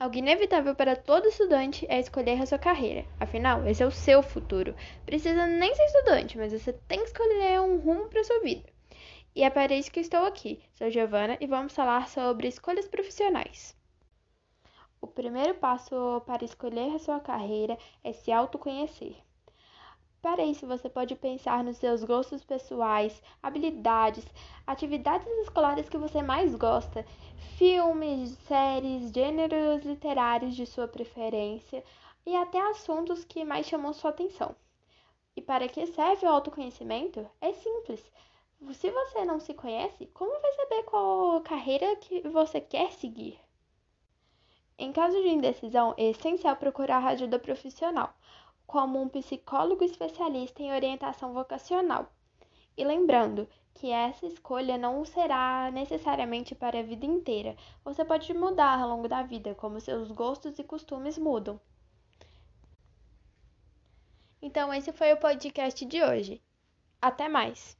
Algo inevitável para todo estudante é escolher a sua carreira. Afinal, esse é o seu futuro. Precisa nem ser estudante, mas você tem que escolher um rumo para sua vida. E é para isso que estou aqui. Sou Giovana e vamos falar sobre escolhas profissionais. O primeiro passo para escolher a sua carreira é se autoconhecer. Para isso, você pode pensar nos seus gostos pessoais, habilidades, atividades escolares que você mais gosta, filmes, séries, gêneros literários de sua preferência e até assuntos que mais chamam sua atenção. E para que serve o autoconhecimento? É simples. Se você não se conhece, como vai saber qual carreira que você quer seguir? Em caso de indecisão, é essencial procurar ajuda profissional como um psicólogo especialista em orientação vocacional. E lembrando que essa escolha não será necessariamente para a vida inteira. Você pode mudar ao longo da vida, como seus gostos e costumes mudam. Então, esse foi o podcast de hoje. Até mais!